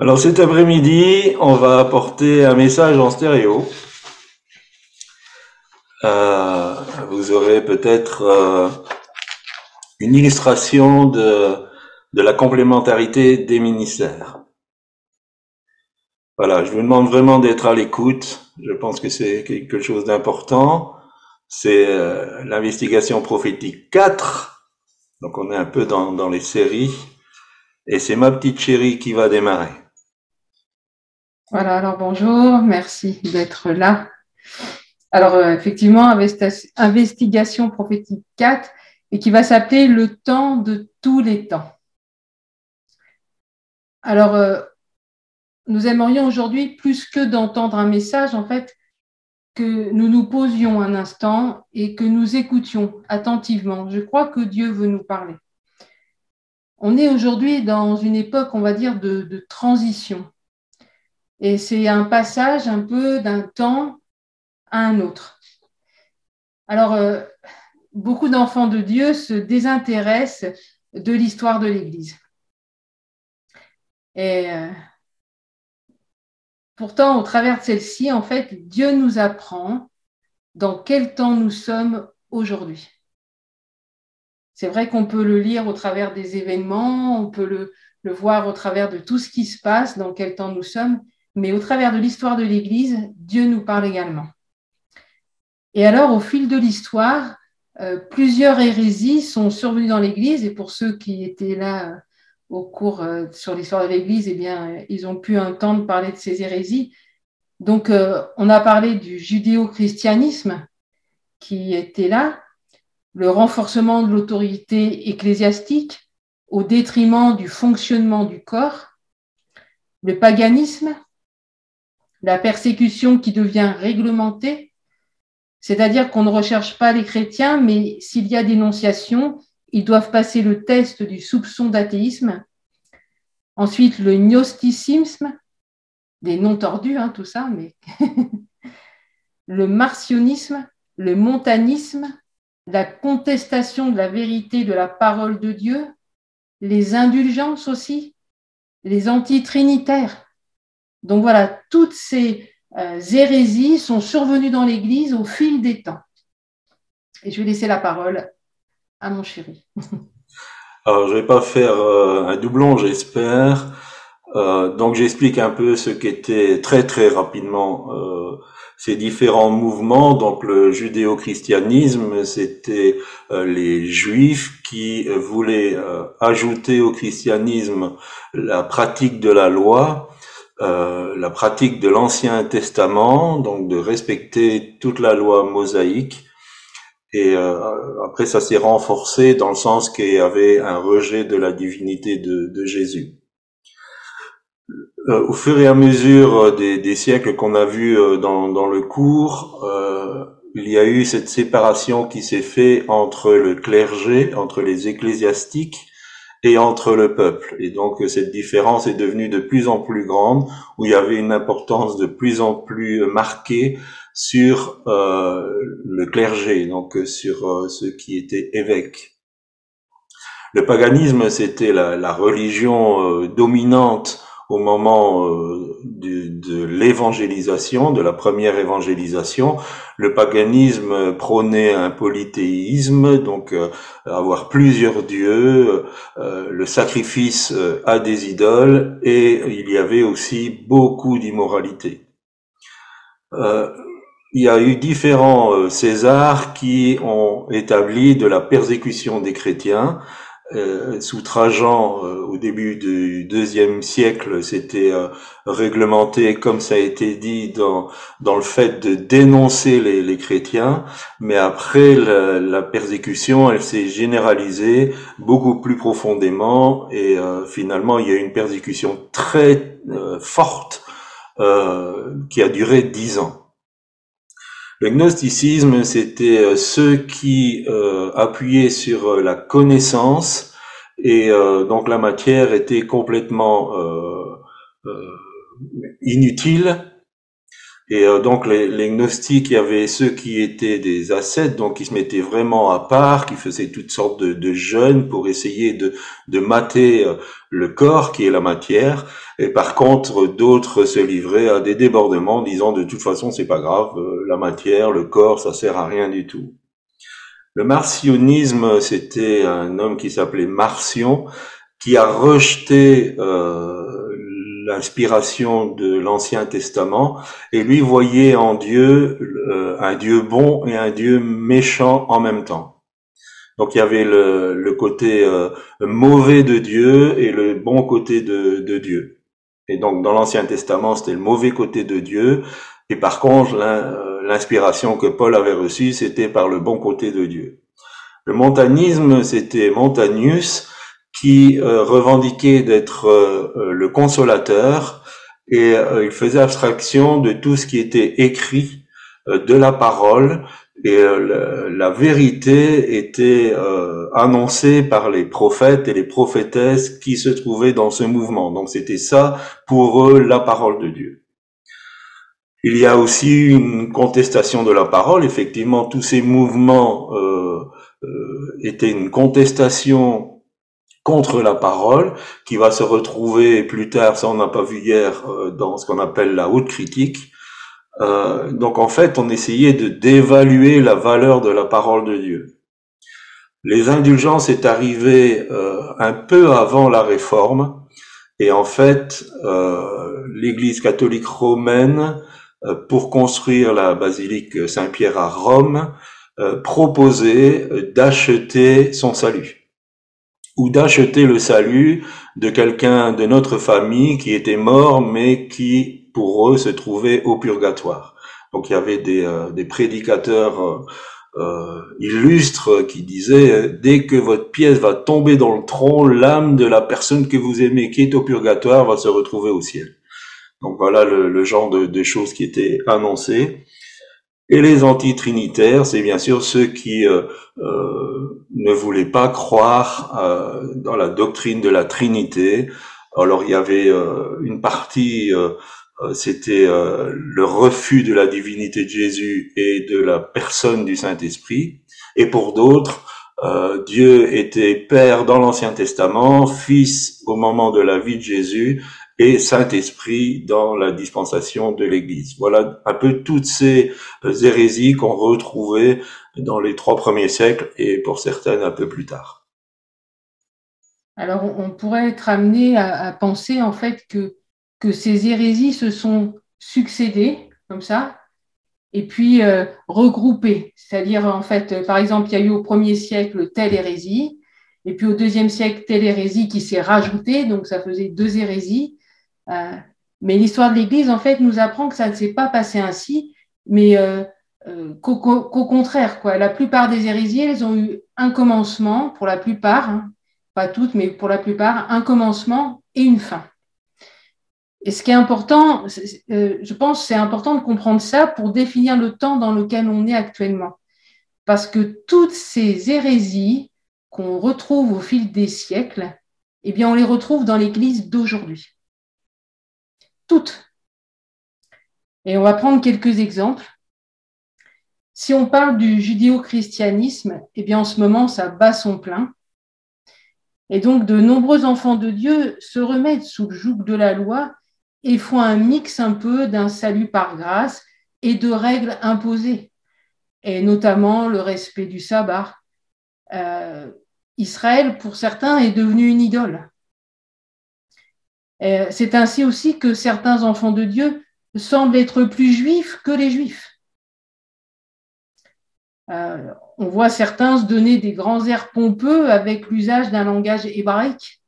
Alors cet après-midi, on va apporter un message en stéréo. Euh, vous aurez peut-être euh, une illustration de, de la complémentarité des ministères. Voilà, je vous demande vraiment d'être à l'écoute. Je pense que c'est quelque chose d'important. C'est euh, l'investigation prophétique 4. Donc on est un peu dans, dans les séries. Et c'est ma petite chérie qui va démarrer. Voilà, alors bonjour, merci d'être là. Alors euh, effectivement, investigation prophétique 4 et qui va s'appeler le temps de tous les temps. Alors, euh, nous aimerions aujourd'hui, plus que d'entendre un message, en fait, que nous nous posions un instant et que nous écoutions attentivement. Je crois que Dieu veut nous parler. On est aujourd'hui dans une époque, on va dire, de, transition. Et c'est un passage un peu d'un temps à un autre. Alors, euh, beaucoup d'enfants de Dieu se désintéressent de l'histoire de l'Église. Et euh, Pourtant, au travers de celle-ci, en fait, Dieu nous apprend dans quel temps nous sommes aujourd'hui. C'est vrai qu'on peut le lire au travers des événements, on peut le, voir au travers de tout ce qui se passe, dans quel temps nous sommes, mais au travers de l'histoire de l'Église, Dieu nous parle également. Et alors, au fil de l'histoire, euh, plusieurs hérésies sont survenues dans l'Église, et pour ceux qui étaient là au cours euh, sur l'histoire de l'Église, eh bien, ils ont pu entendre parler de ces hérésies. Donc, euh, on a parlé du judéo-christianisme qui était là, le renforcement de l'autorité ecclésiastique au détriment du fonctionnement du corps, le paganisme, la persécution qui devient réglementée, c'est-à-dire qu'on ne recherche pas les chrétiens, mais s'il y a dénonciation, ils doivent passer le test du soupçon d'athéisme. Ensuite, le gnosticisme, des noms tordus, hein, tout ça, mais le martionnisme, le montanisme, la contestation de la vérité de la parole de Dieu, les indulgences aussi, les antitrinitaires. Donc voilà, toutes ces euh, hérésies sont survenues dans l'Église au fil des temps. Et je vais laisser la parole à mon chéri. Alors, je vais pas faire euh, un doublon, j'espère. Euh, donc, j'explique un peu ce qu'étaient très très rapidement ces différents mouvements. Donc, le judéo-christianisme, c'était les juifs qui voulaient ajouter au christianisme la pratique de la loi. La pratique de l'Ancien Testament, donc de respecter toute la loi mosaïque, et euh, après, ça s'est renforcé dans le sens qu'il y avait un rejet de la divinité de, de Jésus. Euh, au fur et à mesure des, des siècles qu'on a vus euh, dans, dans, le cours, euh, il y a eu cette séparation qui s'est faite entre le clergé, entre les ecclésiastiques et entre le peuple. Et donc cette différence est devenue de plus en plus grande, où il y avait une importance de plus en plus marquée sur euh, le clergé, donc euh, sur euh, ceux qui étaient évêques. Le paganisme, c'était la, religion dominante au moment de, l'évangélisation, de la première évangélisation. Le paganisme prônait un polythéisme, donc avoir plusieurs dieux, le sacrifice à des idoles, et il y avait aussi beaucoup d'immoralité il y a eu différents euh, Césars qui ont établi de la persécution des chrétiens. Euh, sous Trajan, euh, au début du deuxième siècle, c'était réglementé, comme ça a été dit, dans, dans le fait de dénoncer les, les chrétiens. Mais après, la, la persécution, elle s'est généralisée beaucoup plus profondément et finalement, il y a une persécution très forte qui a duré dix ans. Le gnosticisme, c'était euh, ceux qui euh, appuyaient sur euh, la connaissance et donc la matière était complètement inutile Et euh, donc les, les, gnostiques, il y avait ceux qui étaient des ascètes, donc qui se mettaient vraiment à part, qui faisaient toutes sortes de, de jeûnes pour essayer de, de mater euh, le corps qui est la matière. Et par contre, d'autres se livraient à des débordements, disant de toute façon c'est pas grave, euh, la matière, le corps, ça sert à rien du tout. Le marcionisme, c'était un homme qui s'appelait Marcion, qui a rejeté euh, l'inspiration de l'Ancien Testament et lui voyait en Dieu euh, un Dieu bon et un Dieu méchant en même temps. Donc il y avait le, le côté euh, mauvais de Dieu et le bon côté de, de Dieu. Et donc dans l'Ancien Testament, c'était le mauvais côté de Dieu. Et par contre, euh, l'inspiration que Paul avait reçue, c'était par le bon côté de Dieu. Le montanisme, c'était Montanius, qui euh, revendiquait d'être euh, euh, le consolateur et il faisait abstraction de tout ce qui était écrit de la parole et la, vérité était annoncée par les prophètes et les prophétesses qui se trouvaient dans ce mouvement. Donc c'était ça pour eux la parole de Dieu. Il y a aussi une contestation de la parole. Effectivement, tous ces mouvements euh, étaient une contestation contre la parole, qui va se retrouver plus tard, ça on n'a pas vu hier, euh, dans ce qu'on appelle la haute critique. Euh, donc en fait, on essayait de d'évaluer la valeur de la parole de Dieu. Les indulgences est arrivé euh, un peu avant la réforme, et en fait, l'Église catholique romaine, pour construire la basilique Saint-Pierre à Rome, proposait d'acheter son salut ou d'acheter le salut de quelqu'un de notre famille qui était mort, mais qui, pour eux, se trouvait au purgatoire. Donc il y avait des, euh, prédicateurs euh, euh, illustres qui disaient, dès que votre pièce va tomber dans le tronc, l'âme de la personne que vous aimez qui est au purgatoire va se retrouver au ciel. Donc voilà le, le genre de, de, choses qui étaient annoncées. Et les antitrinitaires, c'est bien sûr ceux qui euh, euh, ne voulaient pas croire euh, dans la doctrine de la Trinité. Alors il y avait euh, une partie, euh, c'était le refus de la divinité de Jésus et de la personne du Saint-Esprit. Et pour d'autres, Dieu était Père dans l'Ancien Testament, Fils au moment de la vie de Jésus, et Saint-Esprit dans la dispensation de l'Église. Voilà un peu toutes ces euh, hérésies qu'on retrouvait dans les trois premiers siècles et pour certaines un peu plus tard. Alors on pourrait être amené à, penser en fait que, que ces hérésies se sont succédées comme ça et puis euh, regroupées. C'est-à-dire en fait, par exemple, il y a eu au premier siècle telle hérésie, et puis au deuxième siècle telle hérésie qui s'est rajoutée, donc ça faisait deux hérésies. Euh, mais l'histoire de l'Église, en fait, nous apprend que ça ne s'est pas passé ainsi, mais euh, euh, qu'au contraire, quoi. La plupart des hérésies, elles ont eu un commencement, pour la plupart, hein, pas toutes, mais pour la plupart, un commencement et une fin. Et ce qui est important, je pense, c'est important de comprendre ça pour définir le temps dans lequel on est actuellement. Parce que toutes ces hérésies qu'on retrouve au fil des siècles, eh bien, on les retrouve dans l'Église d'aujourd'hui toutes. Et on va prendre quelques exemples. Si on parle du judéo-christianisme, eh bien en ce moment, ça bat son plein. Et donc, de nombreux enfants de Dieu se remettent sous le joug de la loi et font un mix un peu d'un salut par grâce et de règles imposées, et notamment le respect du sabbat. Euh, Israël, pour certains, est devenu une idole. Euh, c'est ainsi aussi que certains enfants de Dieu semblent être plus juifs que les juifs. Euh, on voit certains se donner des grands airs pompeux avec l'usage d'un langage hébraïque,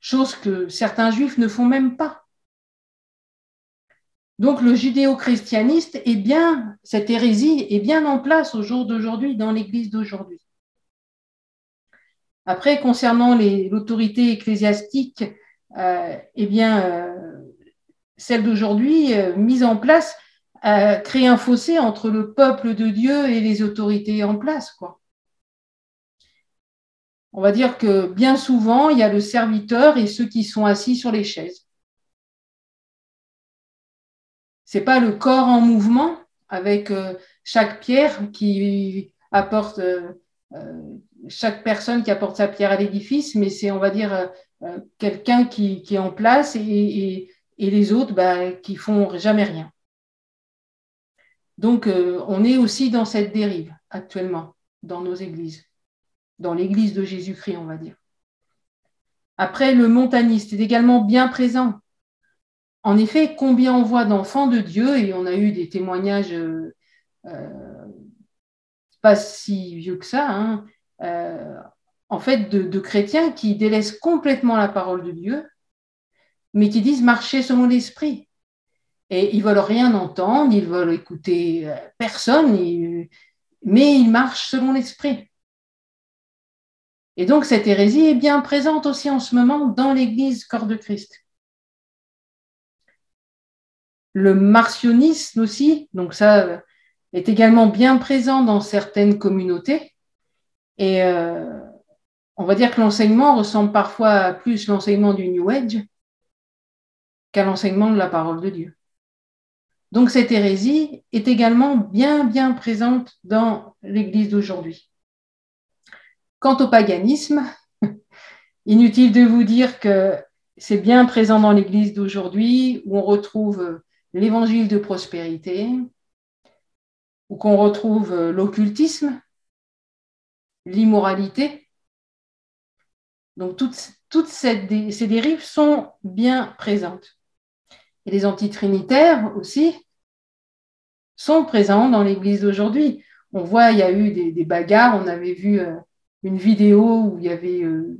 chose que certains juifs ne font même pas. Donc le judéo-christianiste est bien, cette hérésie est bien en place au jour d'aujourd'hui dans l'Église d'aujourd'hui. Après, concernant l'autorité ecclésiastique, euh, eh bien, euh, celle d'aujourd'hui, euh, mise en place, crée un fossé entre le peuple de Dieu et les autorités en place. Quoi. On va dire que bien souvent, il y a le serviteur et ceux qui sont assis sur les chaises. c'est pas le corps en mouvement avec chaque pierre qui apporte chaque personne qui apporte sa pierre à l'édifice, mais c'est, on va dire, quelqu'un qui, est en place et, les autres bah, qui font jamais rien. Donc, on est aussi dans cette dérive actuellement dans nos églises, dans l'église de Jésus-Christ, on va dire. Après, le montaniste est également bien présent. En effet, combien on voit d'enfants de Dieu, et on a eu des témoignages euh, euh, pas si vieux que ça, hein, euh, en fait, de, chrétiens qui délaissent complètement la parole de Dieu, mais qui disent marcher selon l'esprit. Et ils veulent rien entendre, ils veulent écouter personne, mais ils marchent selon l'esprit. Et donc cette hérésie est bien présente aussi en ce moment dans l'Église corps de Christ. Le martionnisme aussi, donc ça est également bien présent dans certaines communautés. Et euh, on va dire que l'enseignement ressemble parfois à plus l'enseignement du New Age qu'à l'enseignement de la parole de Dieu. Donc cette hérésie est également bien, bien présente dans l'Église d'aujourd'hui. Quant au paganisme, inutile de vous dire que c'est bien présent dans l'Église d'aujourd'hui où on retrouve l'évangile de prospérité, où qu'on retrouve l'occultisme, l'immoralité. Donc toutes, toutes ces dérives sont bien présentes. Et les antitrinitaires aussi sont présents dans l'Église d'aujourd'hui. On voit, il y a eu des, bagarres, on avait vu euh, une vidéo où il y avait euh,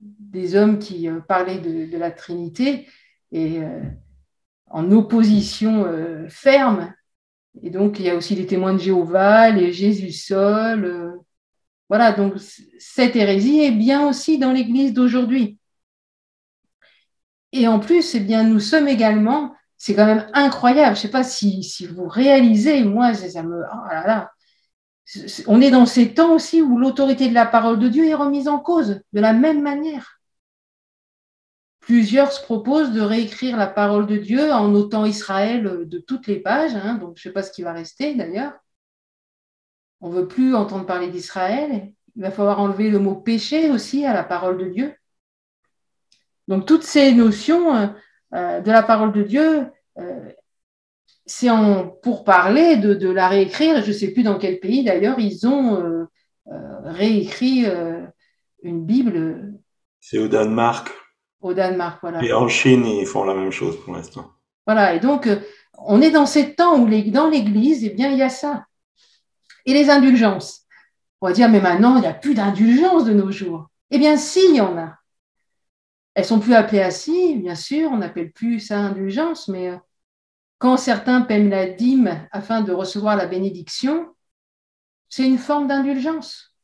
des hommes qui euh, parlaient de, la Trinité et en opposition ferme. Et donc, il y a aussi les témoins de Jéhovah, les Jésus sol. Voilà, donc cette hérésie est bien aussi dans l'Église d'aujourd'hui. Et en plus, eh bien, nous sommes également, c'est quand même incroyable, je ne sais pas si, vous réalisez, moi, ça me... Oh on est dans ces temps aussi où l'autorité de la parole de Dieu est remise en cause de la même manière. Plusieurs se proposent de réécrire la parole de Dieu en notant Israël de toutes les pages, hein, donc je ne sais pas ce qui va rester d'ailleurs. On ne veut plus entendre parler d'Israël. Il va falloir enlever le mot péché aussi à la parole de Dieu. Donc toutes ces notions euh, euh, de la parole de Dieu, euh, c'est pour parler de, la réécrire. Je ne sais plus dans quel pays d'ailleurs ils ont euh, réécrit une Bible. C'est au Danemark. Au Danemark, voilà. Et en Chine, ils font la même chose pour l'instant. Voilà, et donc on est dans ces temps où dans l'Église, eh bien, il y a ça. Et les indulgences. On va dire, mais maintenant, il n'y a plus d'indulgences de nos jours. Eh bien, si, il y en a. Elles sont plus appelées ainsi, bien sûr, on n'appelle plus ça indulgence, mais quand certains paient la dîme afin de recevoir la bénédiction, c'est une forme d'indulgence.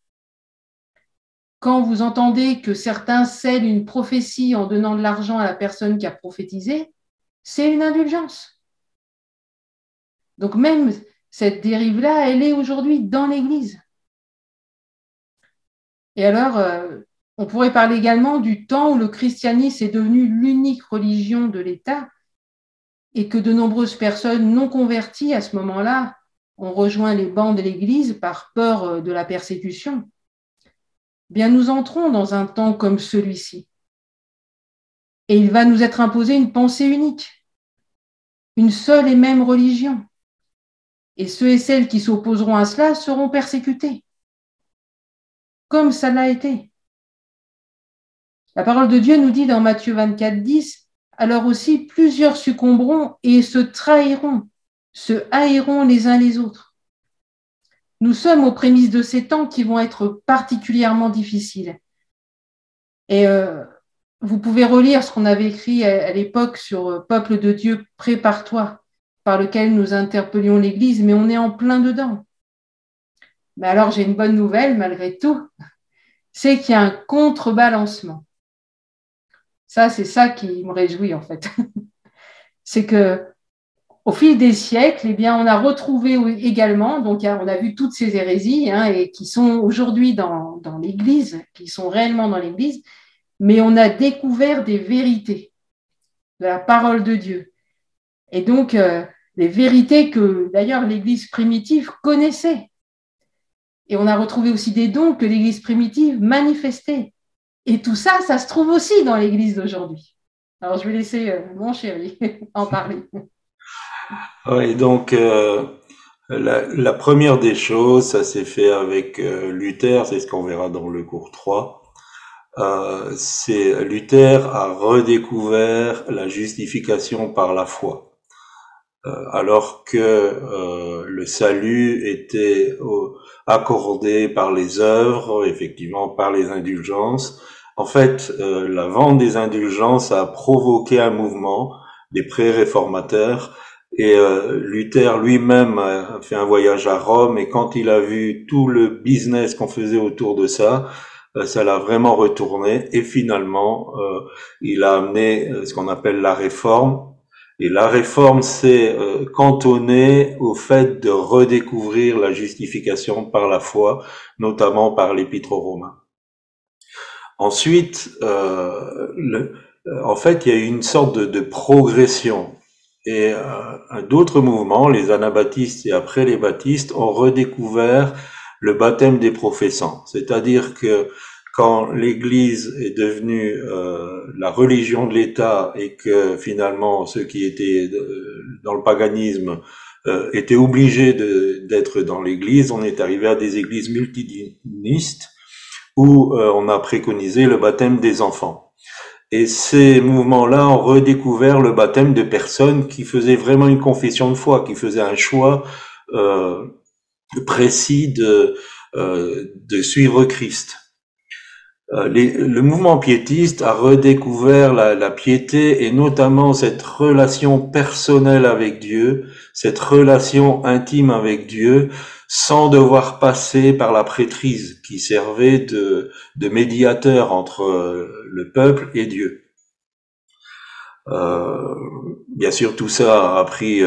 Quand vous entendez que certains scellent une prophétie en donnant de l'argent à la personne qui a prophétisé, c'est une indulgence. Donc même cette dérive-là, elle est aujourd'hui dans l'Église. Et alors, euh, on pourrait parler également du temps où le christianisme est devenu l'unique religion de l'État et que de nombreuses personnes non converties à ce moment-là ont rejoint les bancs de l'Église par peur euh, de la persécution, bien nous entrons dans un temps comme celui-ci. Et il va nous être imposé une pensée unique, une seule et même religion. Et ceux et celles qui s'opposeront à cela seront persécutés, comme ça l'a été. La parole de Dieu nous dit dans Matthieu 24, 10, alors aussi plusieurs succomberont et se trahiront, se haïront les uns les autres. Nous sommes aux prémices de ces temps qui vont être particulièrement difficiles. Et euh, vous pouvez relire ce qu'on avait écrit à, l'époque sur euh, Peuple de Dieu, prépare-toi, par lequel nous interpellions l'Église, mais on est en plein dedans. Mais alors j'ai une bonne nouvelle malgré tout, c'est qu'il y a un contrebalancement. Ça, c'est ça qui me réjouit en fait. c'est que au fil des siècles, eh bien, on a retrouvé également, donc on a vu toutes ces hérésies hein, et qui sont aujourd'hui dans, l'Église, qui sont réellement dans l'Église, mais on a découvert des vérités de la parole de Dieu. Et donc, euh, des vérités que d'ailleurs l'Église primitive connaissait. Et on a retrouvé aussi des dons que l'Église primitive manifestait. Et tout ça, ça se trouve aussi dans l'Église d'aujourd'hui. Alors je vais laisser euh, mon chéri en parler. Oui, donc euh, la, première des choses, ça s'est fait avec euh, Luther, c'est ce qu'on verra dans le cours 3. c'est Luther a redécouvert la justification par la foi. Euh, alors que euh, le salut était accordé par les œuvres, effectivement par les indulgences. En fait, euh, la vente des indulgences a provoqué un mouvement des pré-réformateurs et Luther lui-même a fait un voyage à Rome et quand il a vu tout le business qu'on faisait autour de ça, ça l'a vraiment retourné et finalement il a amené ce qu'on appelle la réforme et la réforme s'est euh, cantonnée au fait de redécouvrir la justification par la foi, notamment par l'épître aux Romains. Ensuite, euh, euh, en fait, il y a eu une sorte de, progression. Et d'autres mouvements, les anabaptistes et après les baptistes, ont redécouvert le baptême des professants. C'est-à-dire que quand l'Église est devenue euh, la religion de l'État et que finalement ceux qui étaient euh, dans le paganisme euh, étaient obligés d'être dans l'Église, on est arrivé à des églises multidinistes où on a préconisé le baptême des enfants. Et ces mouvements-là ont redécouvert le baptême de personnes qui faisaient vraiment une confession de foi, qui faisaient un choix précis de, de suivre Christ. Euh, le mouvement piétiste a redécouvert la, piété et notamment cette relation personnelle avec Dieu, cette relation intime avec Dieu, sans devoir passer par la prêtrise qui servait de, médiateur entre euh, le peuple et Dieu. Euh, bien sûr, tout ça a pris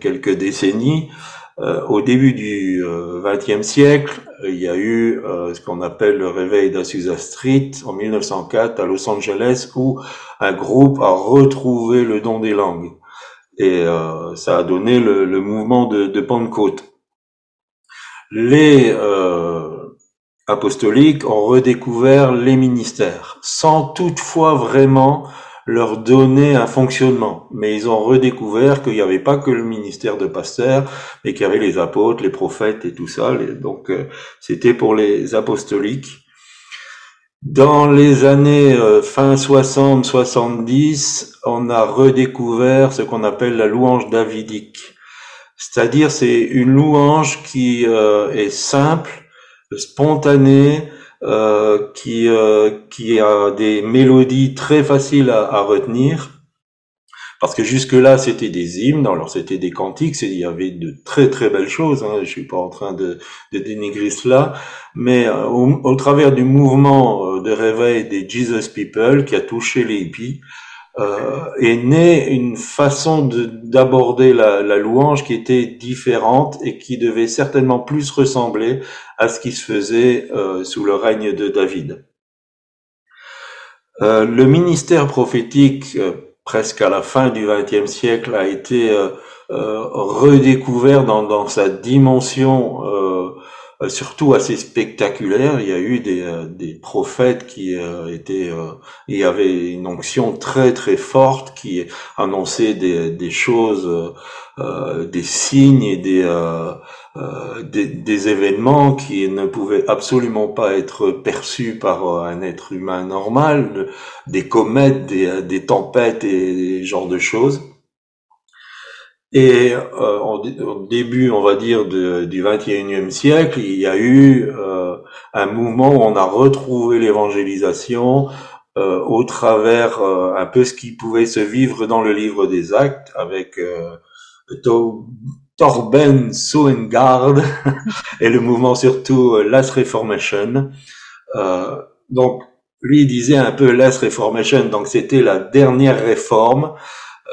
quelques décennies. Au début du XXe siècle, il y a eu euh, ce qu'on appelle le réveil d'Azusa Street en 1904 à Los Angeles, où un groupe a retrouvé le don des langues. Et ça a donné le, mouvement de, de, Pentecôte. Les apostoliques ont redécouvert les ministères, sans toutefois vraiment leur donner un fonctionnement. Mais ils ont redécouvert qu'il n'y avait pas que le ministère de pasteur, mais qu'il y avait les apôtres, les prophètes et tout ça. Donc euh, c'était pour les apostoliques. Dans les années euh, fin 60-70, on a redécouvert ce qu'on appelle la louange davidique. C'est-à-dire c'est une louange qui euh, est simple, spontanée, qui, euh, qui a des mélodies très faciles à, à retenir. Parce que jusque-là, c'était des hymnes, alors c'était des cantiques, il y avait de très très belles choses, hein, je suis pas en train de, de dénigrer cela, mais euh, au, au, travers du mouvement de réveil des Jesus People qui a touché les hippies, euh, est née une façon d'aborder la, louange qui était différente et qui devait certainement plus ressembler à ce qui se faisait euh, sous le règne de David. Euh, le ministère prophétique, euh, presque à la fin du XXe siècle, a été euh, redécouvert dans, dans, sa dimension euh, surtout assez spectaculaire. Il y a eu des, euh, des prophètes qui euh, étaient, il y avait une onction très très forte qui annonçait des, des choses, des signes et des, des, des, événements qui ne pouvaient absolument pas être perçus par un être humain normal, des comètes, des, des tempêtes et ce genre de choses. Et euh, au début, on va dire, du 21e siècle, il y a eu euh, un mouvement où on a retrouvé l'évangélisation euh, au travers euh, un peu ce qui pouvait se vivre dans le livre des actes avec euh, Torben Soengard et le mouvement surtout euh, Last Reformation. donc, lui disait un peu Last Reformation, donc c'était la dernière réforme.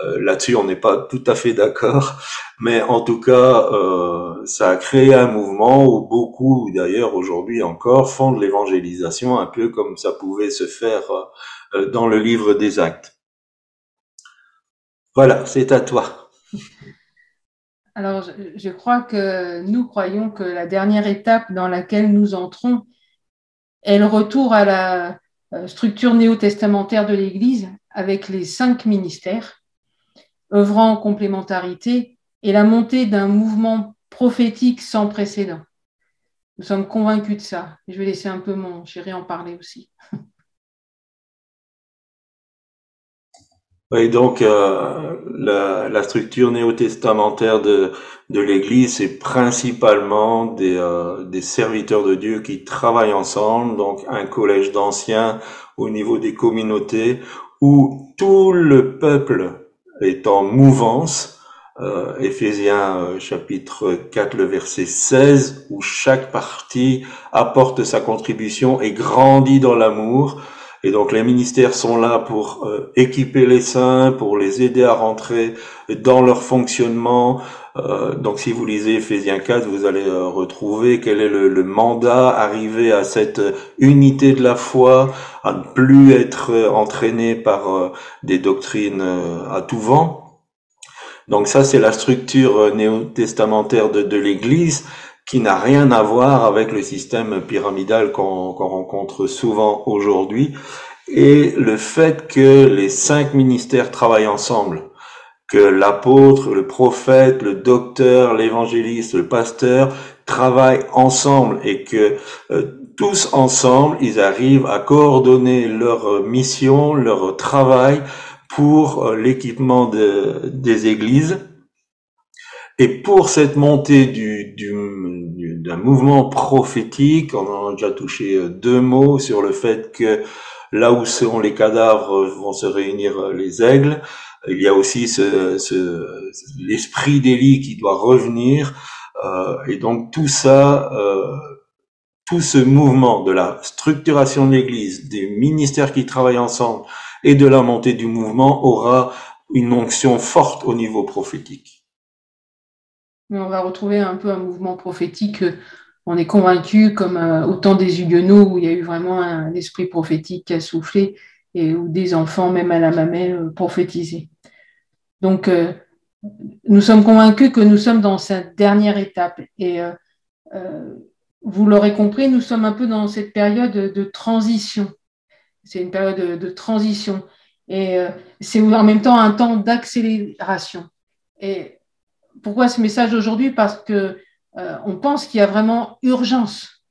Euh, là-dessus, on n'est pas tout à fait d'accord, mais en tout cas, euh, ça a créé un mouvement où beaucoup, d'ailleurs aujourd'hui encore, font de l'évangélisation un peu comme ça pouvait se faire euh, dans le livre des actes. Voilà, c'est à toi. Alors, je, crois que nous croyons que la dernière étape dans laquelle nous entrons est le retour à la structure néo-testamentaire de l'Église avec les cinq ministères œuvrant en complémentarité et la montée d'un mouvement prophétique sans précédent. Nous sommes convaincus de ça. Je vais laisser un peu mon chéri en parler aussi. Oui, donc euh, la, structure néo-testamentaire de, de l'Église, c'est principalement des, euh, des serviteurs de Dieu qui travaillent ensemble, donc un collège d'anciens au niveau des communautés, où tout le peuple est en mouvance. Euh, Éphésiens euh, chapitre 4, le verset 16, où chaque partie apporte sa contribution et grandit dans l'amour. Et donc les ministères sont là pour euh, équiper les saints, pour les aider à rentrer dans leur fonctionnement. Euh, donc si vous lisez Ephésiens 4, vous allez euh, retrouver quel est le, le, mandat, arriver à cette unité de la foi, à ne plus être entraîné par des doctrines à tout vent. Donc ça, c'est la structure néo-testamentaire de, de l'Église qui n'a rien à voir avec le système pyramidal qu'on rencontre souvent aujourd'hui, et le fait que les cinq ministères travaillent ensemble, que l'apôtre, le prophète, le docteur, l'évangéliste, le pasteur travaillent ensemble et que euh, tous ensemble, ils arrivent à coordonner leur mission, leur travail pour euh, l'équipement de, des églises. Et pour cette montée du, du, d'un mouvement prophétique, on en a déjà touché euh, deux mots sur le fait que là où seront les cadavres vont se réunir euh, les aigles. Il y a aussi l'esprit d'Élie qui doit revenir. Euh, et donc tout ça, euh, tout ce mouvement de la structuration de l'Église, des ministères qui travaillent ensemble et de la montée du mouvement aura une onction forte au niveau prophétique on va retrouver un peu un mouvement prophétique. On est convaincu, comme euh, au temps des Huguenots, où il y a eu vraiment un esprit prophétique qui a soufflé et où des enfants, même à la mamelle, euh, prophétisaient. Donc, euh, nous sommes convaincus que nous sommes dans cette dernière étape. Et vous l'aurez compris, nous sommes un peu dans cette période de transition. C'est une période de, transition. Et c'est en même temps un temps d'accélération. Et pourquoi ce message aujourd'hui Parce que euh, on pense qu'il y a vraiment urgence,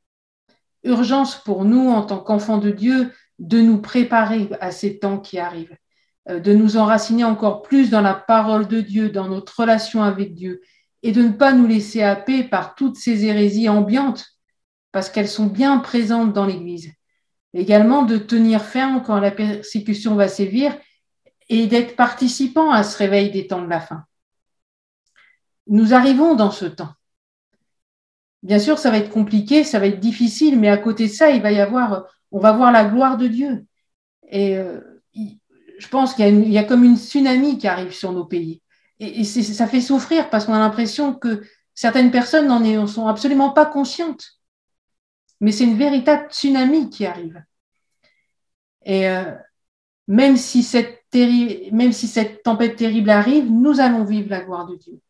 urgence pour nous en tant qu'enfants de Dieu de nous préparer à ces temps qui arrivent, euh, de nous enraciner encore plus dans la parole de Dieu, dans notre relation avec Dieu, et de ne pas nous laisser happer par toutes ces hérésies ambiantes, parce qu'elles sont bien présentes dans l'Église. Également de tenir ferme quand la persécution va sévir et d'être participant à ce réveil des temps de la fin nous arrivons dans ce temps. Bien sûr, ça va être compliqué, ça va être difficile, mais à côté de ça, il va y avoir, on va voir la gloire de Dieu. Et euh, je pense qu'il y, a comme une tsunami qui arrive sur nos pays. Et, ça fait souffrir parce qu'on a l'impression que certaines personnes n'en sont absolument pas conscientes. Mais c'est une véritable tsunami qui arrive. Et euh, même, si cette même si cette tempête terrible arrive, nous allons vivre la gloire de Dieu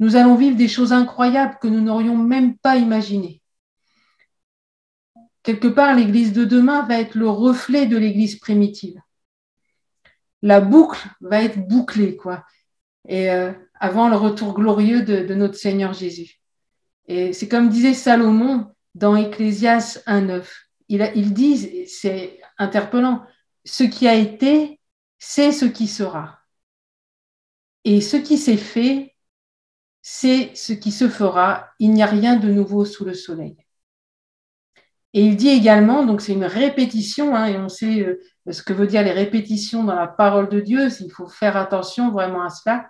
nous allons vivre des choses incroyables que nous n'aurions même pas imaginées. Quelque part, l'Église de demain va être le reflet de l'Église primitive. La boucle va être bouclée, quoi. Et euh, avant le retour glorieux de, notre Seigneur Jésus. Et c'est comme disait Salomon dans Ecclésias 1.9. Il, il dit, c'est interpellant, ce qui a été, c'est ce qui sera. Et ce qui s'est fait, c'est ce qui se fera, il n'y a rien de nouveau sous le soleil. Et il dit également, donc c'est une répétition, hein, et on sait euh, ce que veut dire les répétitions dans la parole de Dieu, il faut faire attention vraiment à cela.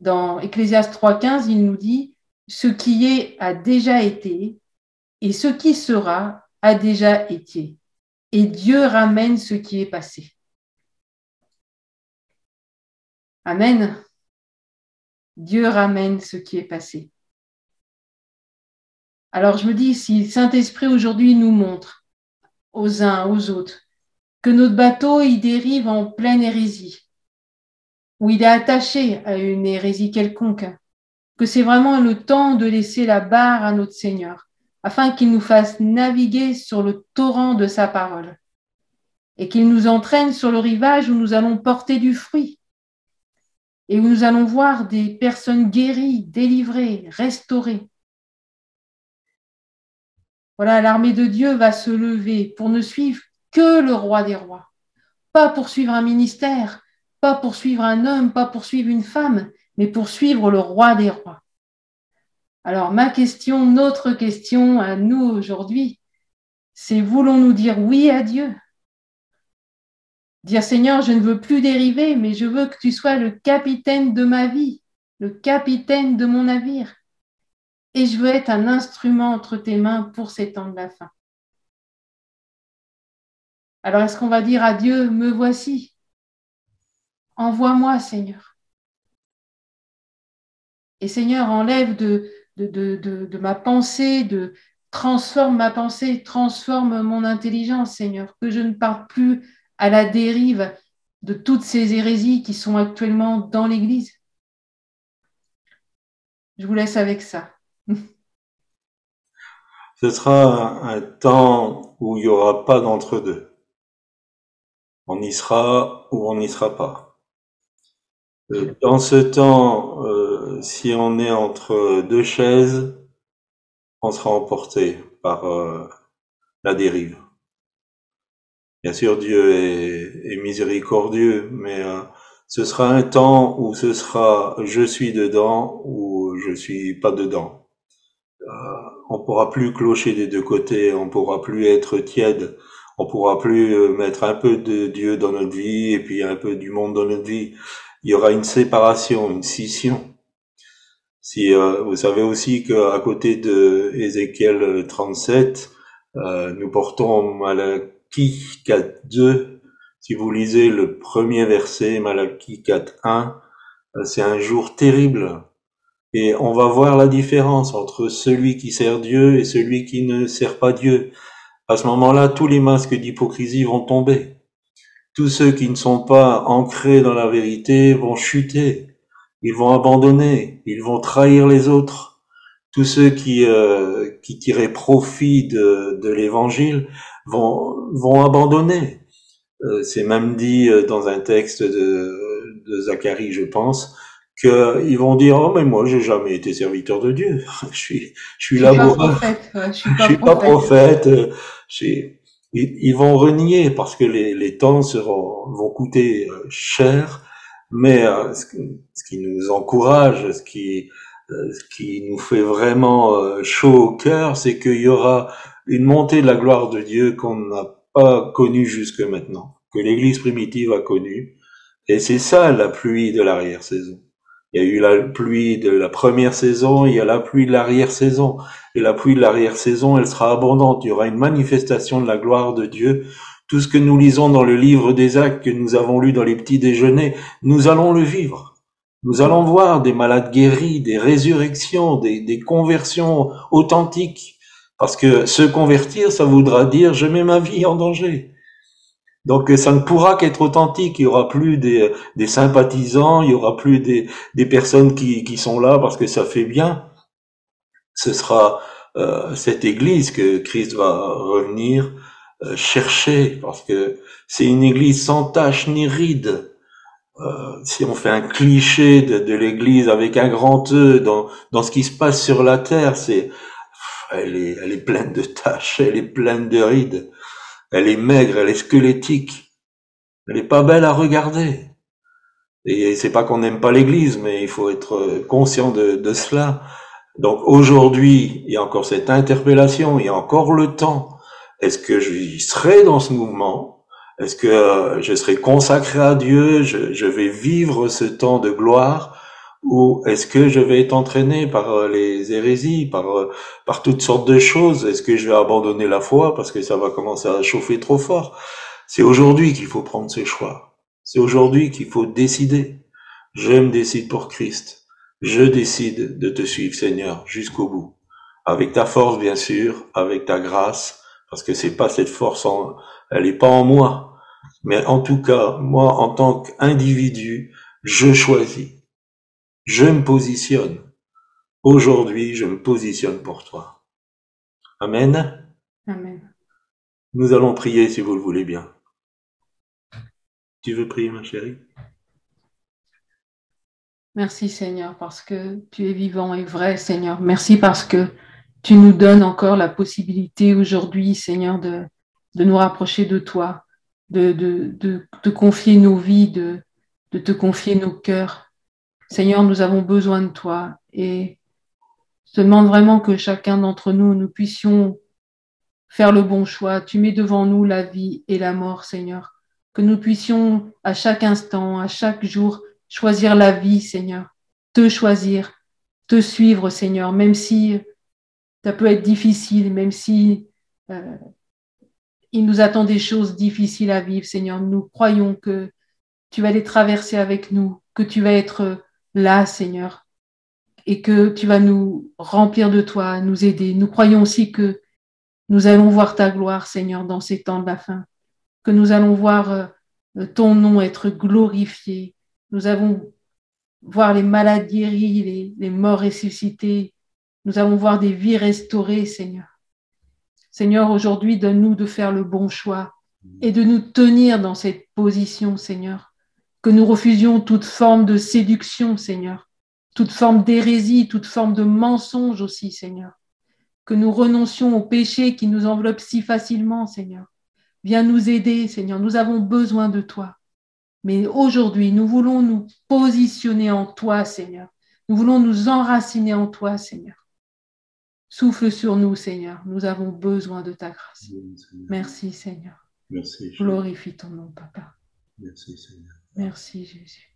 Dans Ecclésias 3.15, il nous dit, ce qui est a déjà été, et ce qui sera a déjà été. Et Dieu ramène ce qui est passé. Amen. Dieu ramène ce qui est passé. Alors je me dis, si Saint-Esprit aujourd'hui nous montre aux uns, aux autres, que notre bateau y dérive en pleine hérésie, ou il est attaché à une hérésie quelconque, que c'est vraiment le temps de laisser la barre à notre Seigneur, afin qu'il nous fasse naviguer sur le torrent de sa parole et qu'il nous entraîne sur le rivage où nous allons porter du fruit et où nous allons voir des personnes guéries, délivrées, restaurées. Voilà, l'armée de Dieu va se lever pour ne suivre que le roi des rois, pas pour suivre un ministère, pas pour suivre un homme, pas pour suivre une femme, mais pour suivre le roi des rois. Alors ma question, notre question à nous aujourd'hui, c'est voulons-nous dire oui à Dieu? Dire Seigneur, je ne veux plus dériver, mais je veux que tu sois le capitaine de ma vie, le capitaine de mon navire. Et je veux être un instrument entre tes mains pour ces temps de la fin. Alors est-ce qu'on va dire à Dieu, me voici, envoie-moi Seigneur. Et Seigneur, enlève de, de, ma pensée, de transforme ma pensée, transforme mon intelligence, Seigneur, que je ne parle plus à la dérive de toutes ces hérésies qui sont actuellement dans l'Église. Je vous laisse avec ça. Ce sera un temps où il n'y aura pas d'entre-deux. On y sera ou on n'y sera pas. Euh, dans ce temps, euh, si on est entre deux chaises, on sera emporté par euh, la dérive. Bien sûr, Dieu est, miséricordieux, mais euh, ce sera un temps où ce sera je suis dedans ou je suis pas dedans. Euh, on pourra plus clocher des deux côtés, on pourra plus être tiède, on pourra plus euh, mettre un peu de Dieu dans notre vie et puis un peu du monde dans notre vie. Il y aura une séparation, une scission. Si vous savez aussi qu'à côté de Ézéchiel 37, nous portons la Malachie 4.2, si vous lisez le premier verset, Malachie 4.1, euh, c'est un jour terrible. Et on va voir la différence entre celui qui sert Dieu et celui qui ne sert pas Dieu. À ce moment-là, tous les masques d'hypocrisie vont tomber. Tous ceux qui ne sont pas ancrés dans la vérité vont chuter. Ils vont abandonner. Ils vont trahir les autres. Tous ceux qui, euh, qui tiraient profit de, de l'évangile vont, vont abandonner. Euh, c'est même dit euh, dans un texte de, de Zacharie, je pense, qu'ils vont dire oh mais moi j'ai jamais été serviteur de Dieu, je suis je suis laboureur, je suis pas, je suis pas prophète. Euh, ils, ils, vont renier parce que les, les temps seront vont coûter cher, mais ce, ce, qui nous encourage, ce qui ce qui nous fait vraiment chaud au cœur, c'est qu'il y aura une montée de la gloire de Dieu qu'on n'a pas connue jusque maintenant, que l'Église primitive a connue. Et c'est ça la pluie de l'arrière-saison. Il y a eu la pluie de la première saison, il y a la pluie de l'arrière-saison. Et la pluie de l'arrière-saison, elle sera abondante. Il y aura une manifestation de la gloire de Dieu. Tout ce que nous lisons dans le livre des actes que nous avons lu dans les petits déjeuners, nous allons le vivre. Nous allons voir des malades guéris, des résurrections, des, des conversions authentiques. Parce que se convertir, ça voudra dire je mets ma vie en danger. Donc ça ne pourra qu'être authentique. Il y aura plus des, des sympathisants, il y aura plus des, des, personnes qui, qui sont là parce que ça fait bien. Ce sera euh, cette Église que Christ va revenir euh, chercher parce que c'est une Église sans tache ni ride. Euh, si on fait un cliché de, de l'Église avec un grand E dans, dans ce qui se passe sur la terre, c'est elle est, elle est pleine de taches, elle est pleine de rides, elle est maigre, elle est squelettique, elle est pas belle à regarder. Et c'est pas qu'on n'aime pas l'Église, mais il faut être conscient de, de cela. Donc aujourd'hui, il y a encore cette interpellation, il y a encore le temps. Est-ce que je serai dans ce mouvement? Est-ce que je serai consacré à Dieu? Je, je vais vivre ce temps de gloire? Ou est-ce que je vais être entraîné par euh, les hérésies, par, euh, par toutes sortes de choses? Est-ce que je vais abandonner la foi parce que ça va commencer à chauffer trop fort? C'est aujourd'hui qu'il faut prendre ses choix. C'est aujourd'hui qu'il faut décider. Je me décide pour Christ. Je décide de te suivre, Seigneur, jusqu'au bout. Avec ta force, bien sûr, avec ta grâce, parce que c'est pas cette force, en, elle est pas en moi. Mais en tout cas, moi, en tant qu'individu, je choisis je me positionne. Aujourd'hui, je me positionne pour toi. Amen. Amen. Nous allons prier si vous le voulez bien. Tu veux prier, ma chérie? Merci Seigneur parce que tu es vivant et vrai Seigneur. Merci parce que tu nous donnes encore la possibilité aujourd'hui Seigneur de, de nous rapprocher de toi, de, de, de te confier nos vies, de, de te confier nos cœurs. Seigneur, nous avons besoin de toi et je demande vraiment que chacun d'entre nous, nous puissions faire le bon choix. Tu mets devant nous la vie et la mort, Seigneur. Que nous puissions à chaque instant, à chaque jour, choisir la vie, Seigneur. Te choisir, te suivre, Seigneur, même si ça peut être difficile, même si euh, il nous attend des choses difficiles à vivre, Seigneur. Nous croyons que tu vas les traverser avec nous, que tu vas être là, Seigneur, et que tu vas nous remplir de toi, nous aider. Nous croyons aussi que nous allons voir ta gloire, Seigneur, dans ces temps de la fin, que nous allons voir euh, ton nom être glorifié. Nous allons voir les malades guéris, les, les morts ressuscités. Nous allons voir des vies restaurées, Seigneur. Seigneur, aujourd'hui, donne-nous de faire le bon choix et de nous tenir dans cette position, Seigneur. Que nous refusions toute forme de séduction, Seigneur, toute forme d'hérésie, toute forme de mensonge aussi, Seigneur que nous renoncions au péché qui nous enveloppe si facilement, Seigneur. Viens nous aider, Seigneur. Nous avons besoin de toi. Mais aujourd'hui, nous voulons nous positionner en toi, Seigneur. Nous voulons nous enraciner en toi, Seigneur. Souffle sur nous, Seigneur. Nous avons besoin de ta grâce. Merci, Seigneur. Merci. Glorifie ton nom, Papa. Merci, Seigneur. Merci, Jésus.